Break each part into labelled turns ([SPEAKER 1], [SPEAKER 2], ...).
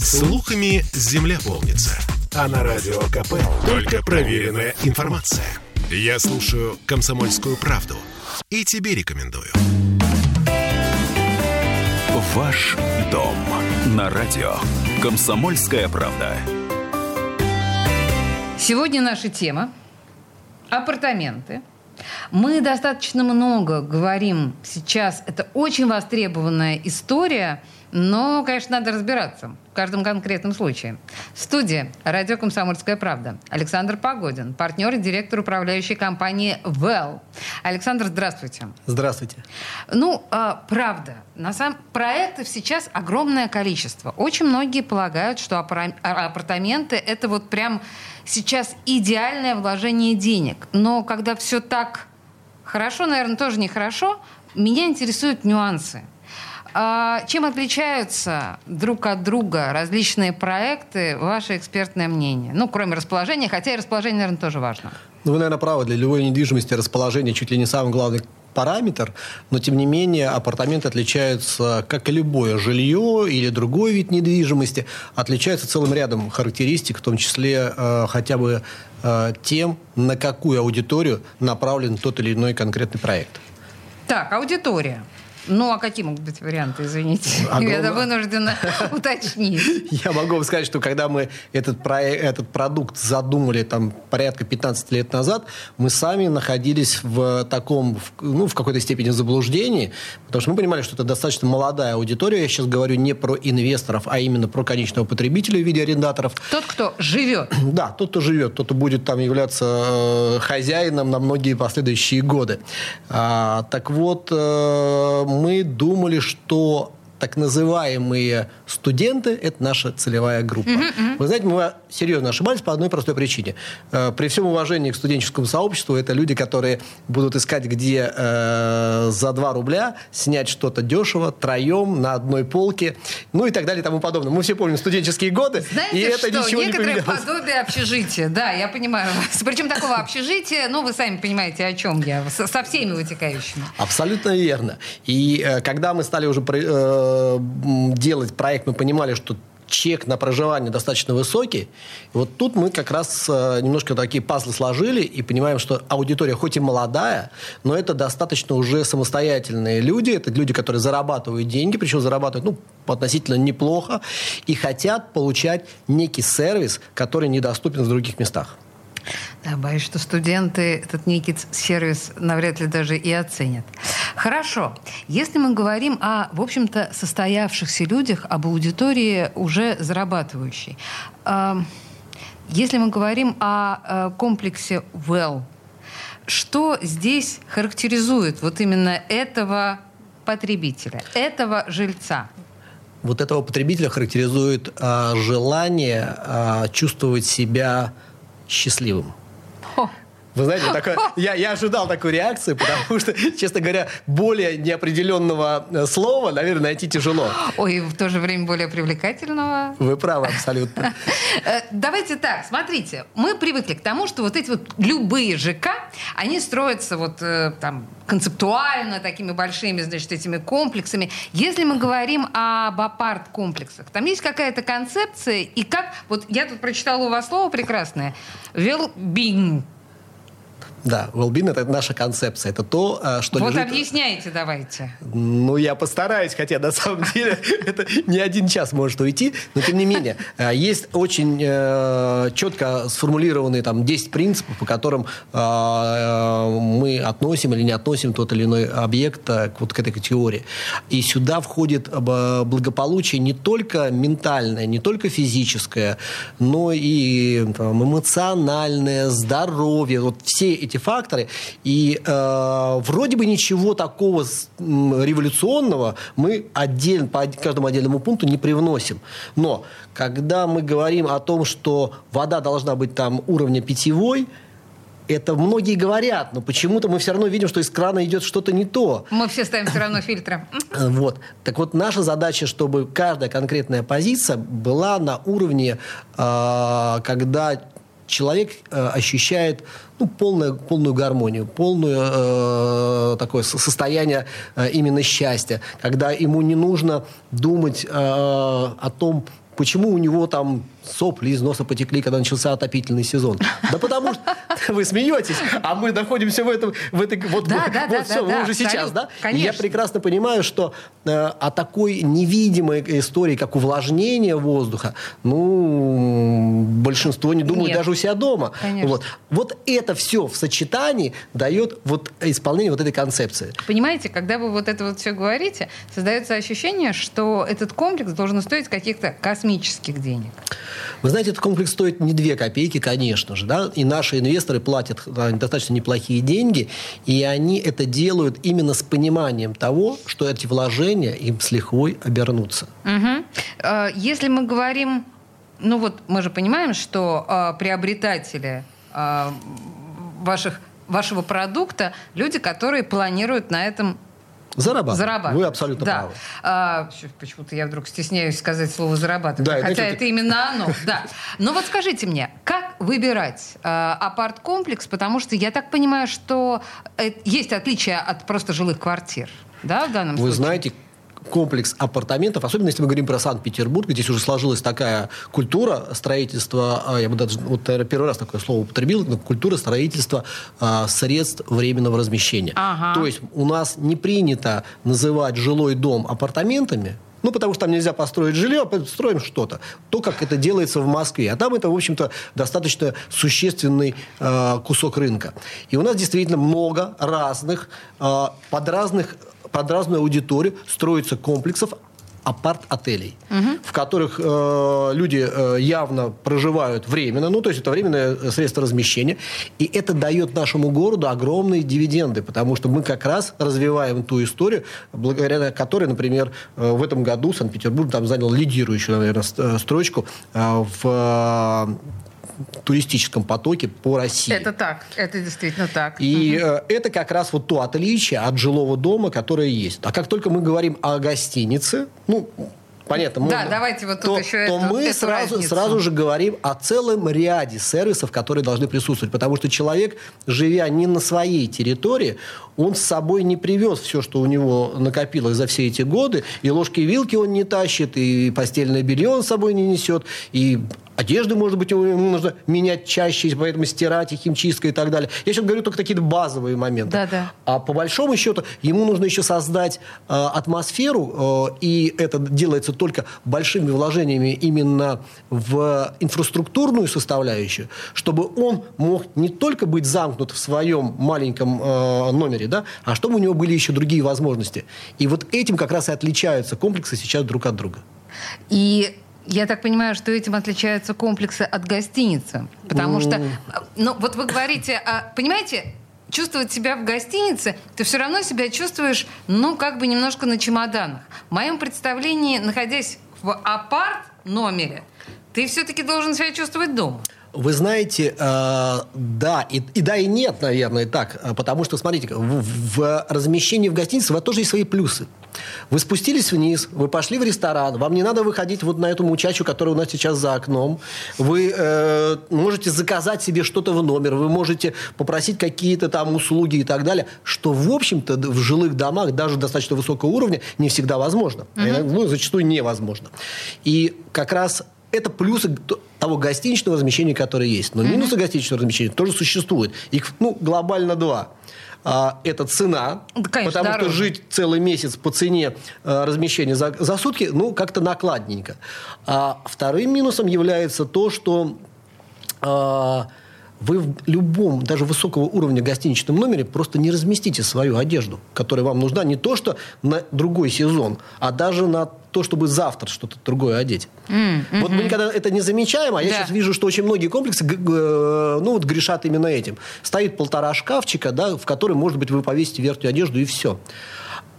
[SPEAKER 1] Слухами земля полнится. А на радио КП только проверенная информация. Я слушаю «Комсомольскую правду» и тебе рекомендую.
[SPEAKER 2] Ваш дом на радио. Комсомольская правда.
[SPEAKER 3] Сегодня наша тема – апартаменты. Мы достаточно много говорим сейчас. Это очень востребованная история – но, конечно, надо разбираться в каждом конкретном случае. Студия «Радио Комсомольская правда». Александр Погодин, партнер и директор управляющей компании «Well». Александр, здравствуйте.
[SPEAKER 4] Здравствуйте.
[SPEAKER 3] Ну, э, правда, на самом проектов сейчас огромное количество. Очень многие полагают, что а, апартаменты – это вот прям сейчас идеальное вложение денег. Но когда все так хорошо, наверное, тоже нехорошо, меня интересуют нюансы – а чем отличаются друг от друга различные проекты, ваше экспертное мнение? Ну, кроме расположения, хотя и расположение, наверное, тоже важно.
[SPEAKER 4] Ну, вы, наверное, правы. Для любой недвижимости расположение чуть ли не самый главный параметр, но тем не менее апартаменты отличаются, как и любое жилье или другой вид недвижимости, отличаются целым рядом характеристик, в том числе э, хотя бы э, тем, на какую аудиторию направлен тот или иной конкретный проект.
[SPEAKER 3] Так, аудитория. Ну, а какие могут быть варианты, извините? Огромно... Я вынуждена уточнить.
[SPEAKER 4] Я могу вам сказать, что когда мы этот, проект, этот продукт задумали там порядка 15 лет назад, мы сами находились в таком, ну, в какой-то степени заблуждении, потому что мы понимали, что это достаточно молодая аудитория. Я сейчас говорю не про инвесторов, а именно про конечного потребителя в виде арендаторов.
[SPEAKER 3] Тот, кто живет.
[SPEAKER 4] Да, тот, кто живет, тот, кто будет там являться э, хозяином на многие последующие годы. А, так вот, э, мы думали, что так называемые студенты – это наша целевая группа. Uh-huh. Вы знаете, мы серьезно ошибались по одной простой причине. Э, при всем уважении к студенческому сообществу, это люди, которые будут искать, где э, за 2 рубля снять что-то дешево, троем, на одной полке, ну и так далее и тому подобное. Мы все помним студенческие годы,
[SPEAKER 3] Знаете
[SPEAKER 4] и это
[SPEAKER 3] что?
[SPEAKER 4] ничего
[SPEAKER 3] Некоторые
[SPEAKER 4] не поменялось.
[SPEAKER 3] подобие общежития, да, я понимаю вас. Причем такого общежития, ну, вы сами понимаете, о чем я, со, со всеми вытекающими.
[SPEAKER 4] Абсолютно верно. И э, когда мы стали уже э, делать проект, мы понимали, что чек на проживание достаточно высокий. Вот тут мы как раз э, немножко такие пазлы сложили и понимаем, что аудитория хоть и молодая, но это достаточно уже самостоятельные люди. Это люди, которые зарабатывают деньги, причем зарабатывают ну, относительно неплохо, и хотят получать некий сервис, который недоступен в других местах.
[SPEAKER 3] Да, боюсь, что студенты этот некий сервис навряд ли даже и оценят. Хорошо. Если мы говорим о, в общем-то, состоявшихся людях, об аудитории уже зарабатывающей, если мы говорим о комплексе Well, что здесь характеризует вот именно этого потребителя, этого жильца?
[SPEAKER 4] Вот этого потребителя характеризует а, желание а, чувствовать себя счастливым. Вы знаете, такое, я, я ожидал такой реакции, потому что, честно говоря, более неопределенного э, слова, наверное, найти тяжело.
[SPEAKER 3] Ой, в то же время более привлекательного.
[SPEAKER 4] Вы правы, абсолютно.
[SPEAKER 3] Э, давайте так, смотрите, мы привыкли к тому, что вот эти вот любые ЖК, они строятся вот э, там концептуально, такими большими, значит, этими комплексами. Если мы говорим об апарт-комплексах, там есть какая-то концепция, и как... Вот я тут прочитала у вас слово прекрасное. Well-being
[SPEAKER 4] да, well-being – это наша концепция. Это то, э, что
[SPEAKER 3] Вот
[SPEAKER 4] лежит...
[SPEAKER 3] объясняйте давайте.
[SPEAKER 4] Ну, я постараюсь, хотя на самом деле это не один час может уйти. Но, тем не менее, э, есть очень э, четко сформулированные там 10 принципов, по которым мы относим или не относим тот или иной объект вот к этой категории. И сюда входит благополучие не только ментальное, не только физическое, но и там, эмоциональное, здоровье. Вот все эти факторы. И э, вроде бы ничего такого революционного мы отдельно, по каждому отдельному пункту не привносим. Но когда мы говорим о том, что вода должна быть там уровня питьевой, это многие говорят, но почему-то мы все равно видим, что из крана идет что-то не то.
[SPEAKER 3] Мы все ставим все равно фильтры.
[SPEAKER 4] Вот. Так вот, наша задача, чтобы каждая конкретная позиция была на уровне, э, когда человек э, ощущает ну, полную, полную гармонию, полную э, такое состояние э, именно счастья, когда ему не нужно думать э, о том, почему у него там сопли из носа потекли, когда начался отопительный сезон. Да потому что вы смеетесь, а мы находимся в этом, в этой, вот,
[SPEAKER 3] Да,
[SPEAKER 4] вот,
[SPEAKER 3] да,
[SPEAKER 4] вот
[SPEAKER 3] да,
[SPEAKER 4] все,
[SPEAKER 3] да,
[SPEAKER 4] мы
[SPEAKER 3] да,
[SPEAKER 4] уже сейчас,
[SPEAKER 3] абсолютно.
[SPEAKER 4] да? И
[SPEAKER 3] Конечно.
[SPEAKER 4] я прекрасно понимаю, что э, о такой невидимой истории, как увлажнение воздуха, ну, большинство не думают
[SPEAKER 3] Нет.
[SPEAKER 4] даже у себя дома.
[SPEAKER 3] Конечно.
[SPEAKER 4] Вот. вот это все в сочетании дает вот исполнение вот этой концепции.
[SPEAKER 3] Понимаете, когда вы вот это вот все говорите, создается ощущение, что этот комплекс должен стоить каких-то космических денег.
[SPEAKER 4] Вы знаете, этот комплекс стоит не две копейки, конечно же, да, и наши инвесторы платят да, достаточно неплохие деньги, и они это делают именно с пониманием того, что эти вложения им с лихвой обернутся.
[SPEAKER 3] Э, Если мы говорим, ну вот мы же понимаем, что э, приобретатели э, ваших, вашего продукта люди, которые планируют на этом
[SPEAKER 4] Зарабатывать.
[SPEAKER 3] зарабатывать.
[SPEAKER 4] Вы абсолютно
[SPEAKER 3] да.
[SPEAKER 4] правы.
[SPEAKER 3] А, почему-то я вдруг стесняюсь сказать слово зарабатывать,
[SPEAKER 4] Да,
[SPEAKER 3] хотя это именно оно. Да. Но вот скажите мне, как выбирать э, апарт-комплекс, потому что я так понимаю, что э, есть отличия от просто жилых квартир, да, в данном
[SPEAKER 4] Вы
[SPEAKER 3] случае?
[SPEAKER 4] знаете, комплекс апартаментов, особенно если мы говорим про Санкт-Петербург, здесь уже сложилась такая культура строительства, а, я бы даже вот, наверное, первый раз такое слово употребил, но культура строительства а, средств временного размещения.
[SPEAKER 3] Ага.
[SPEAKER 4] То есть у нас не принято называть жилой дом апартаментами, ну, потому что там нельзя построить жилье, а строим что-то. То, как это делается в Москве. А там это, в общем-то, достаточно существенный э, кусок рынка. И у нас действительно много разных, э, под, разных, под разную аудиторию строится комплексов апарт-отелей, в которых э, люди э, явно проживают временно, ну, то есть это временное э, средство размещения, и это дает нашему городу огромные дивиденды, потому что мы как раз развиваем ту историю, благодаря которой, например, э, в этом году Санкт-Петербург там занял лидирующую, наверное, э, строчку э, в туристическом потоке по России.
[SPEAKER 3] Это так, это действительно так.
[SPEAKER 4] И э, это как раз вот то отличие от жилого дома, которое есть. А как только мы говорим о гостинице, ну, понятно,
[SPEAKER 3] Да,
[SPEAKER 4] можно,
[SPEAKER 3] давайте вот тут
[SPEAKER 4] то,
[SPEAKER 3] еще
[SPEAKER 4] то
[SPEAKER 3] эту-
[SPEAKER 4] мы
[SPEAKER 3] эту
[SPEAKER 4] сразу,
[SPEAKER 3] разницу.
[SPEAKER 4] сразу же говорим о целом ряде сервисов, которые должны присутствовать. Потому что человек, живя не на своей территории, он с собой не привез все, что у него накопилось за все эти годы. И ложки и вилки он не тащит, и постельное белье он с собой не несет, и одежду, может быть, ему нужно менять чаще, поэтому стирать, и химчистка и так далее. Я сейчас говорю только такие базовые моменты.
[SPEAKER 3] Да-да.
[SPEAKER 4] А по большому счету ему нужно еще создать э, атмосферу, э, и это делается только большими вложениями именно в инфраструктурную составляющую, чтобы он мог не только быть замкнут в своем маленьком э, номере, да, а чтобы у него были еще другие возможности. И вот этим как раз и отличаются комплексы сейчас друг от друга.
[SPEAKER 3] И я так понимаю, что этим отличаются комплексы от гостиницы. Потому что, ну, вот вы говорите, а, понимаете, чувствовать себя в гостинице, ты все равно себя чувствуешь, ну, как бы немножко на чемоданах. В моем представлении, находясь в апарт-номере, ты все-таки должен себя чувствовать дома.
[SPEAKER 4] Вы знаете, э, да, и, и да, и нет, наверное, так. Э, Потому что, смотрите, в, в размещении в гостинице у вас тоже есть свои плюсы. Вы спустились вниз, вы пошли в ресторан, вам не надо выходить вот на эту мучачу, которая у нас сейчас за окном. Вы э, можете заказать себе что-то в номер, вы можете попросить какие-то там услуги и так далее, что, в общем-то, в жилых домах даже достаточно высокого уровня не всегда возможно. Иногда, Ну, зачастую невозможно. И как раз это плюсы того гостиничного размещения, которое есть. Но минусы гостиничного размещения тоже существуют. Их, ну, глобально два. А, это цена,
[SPEAKER 3] Да, конечно,
[SPEAKER 4] потому
[SPEAKER 3] дороже.
[SPEAKER 4] что жить целый месяц по цене э, размещения за, за сутки, ну, как-то накладненько. А вторым минусом является то, что а, вы в любом, даже высокого уровня гостиничном номере просто не разместите свою одежду, которая вам нужна не то, что на другой сезон, а даже на то, чтобы завтра что-то другое одеть. Вот мы никогда это не замечаем, а я
[SPEAKER 3] Да.
[SPEAKER 4] сейчас вижу, что очень многие комплексы г- ну, вот грешат именно этим. Стоит полтора шкафчика, да, в который, может быть, вы повесите верхнюю одежду и все.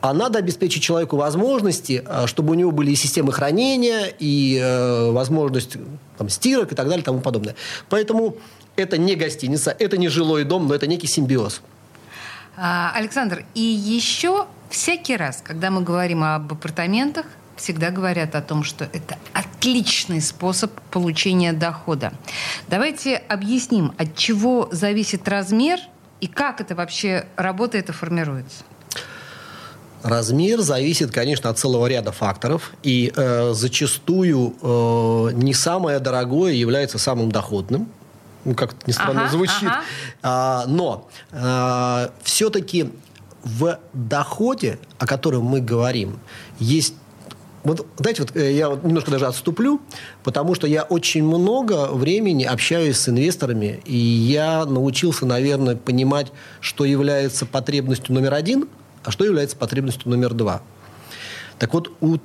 [SPEAKER 4] А надо обеспечить человеку возможности, а, чтобы у него были и системы хранения, и э, возможность там, стирок и так далее и тому подобное. Поэтому это не гостиница, это не жилой дом, но это некий симбиоз.
[SPEAKER 3] А, Александр, и еще всякий раз, когда мы говорим об апартаментах, всегда говорят о том, что это отличный способ получения дохода. Давайте объясним, от чего зависит размер и как это вообще работает и формируется.
[SPEAKER 4] Размер зависит, конечно, от целого ряда факторов, и э, зачастую э, не самое дорогое является самым доходным. Ну, как ни странно
[SPEAKER 3] Ага,
[SPEAKER 4] звучит.
[SPEAKER 3] ага.
[SPEAKER 4] А, но э, все-таки в доходе, о котором мы говорим, есть вот, знаете, вот э, я вот немножко даже отступлю, потому что я очень много времени общаюсь с инвесторами, и я научился, наверное, понимать, что является потребностью номер один, а что является потребностью номер два. Так вот, у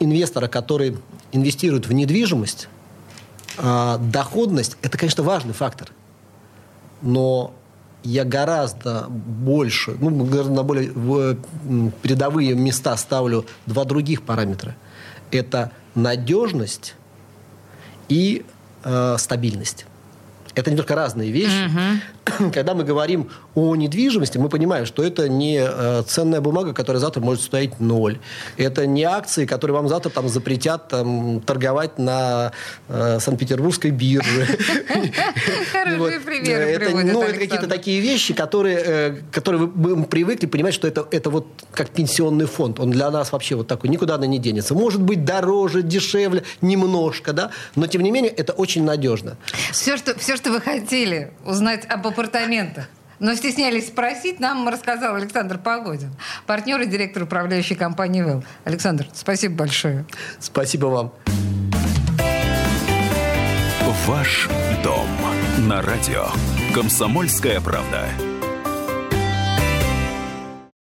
[SPEAKER 4] инвестора, который инвестирует в недвижимость, а, доходность – это, конечно, важный фактор. Но я гораздо больше, ну, гораздо на более в, передовые места ставлю два других параметра. Это надежность и э, стабильность. Это немножко разные вещи. Когда мы говорим о недвижимости, мы понимаем, что это не э, ценная бумага, которая завтра может стоить ноль. Это не акции, которые вам завтра там, запретят там, торговать на э, Санкт-Петербургской бирже.
[SPEAKER 3] Хорошие
[SPEAKER 4] Вот.
[SPEAKER 3] примеры
[SPEAKER 4] это, ну, какие-то такие вещи, которые, э, мы привыкли понимать, что это, это вот как пенсионный фонд. Он для нас вообще вот такой, никуда она не денется. Может быть, дороже, дешевле, немножко, да, но тем не менее это очень надежно.
[SPEAKER 3] Все что, все, что вы хотели узнать об апартаментах, но стеснялись спросить, нам рассказал Александр Погодин, партнер и директор управляющей компании «Вэл». Александр, спасибо большое.
[SPEAKER 4] Спасибо вам.
[SPEAKER 2] Ваш дом на радио. Комсомольская правда.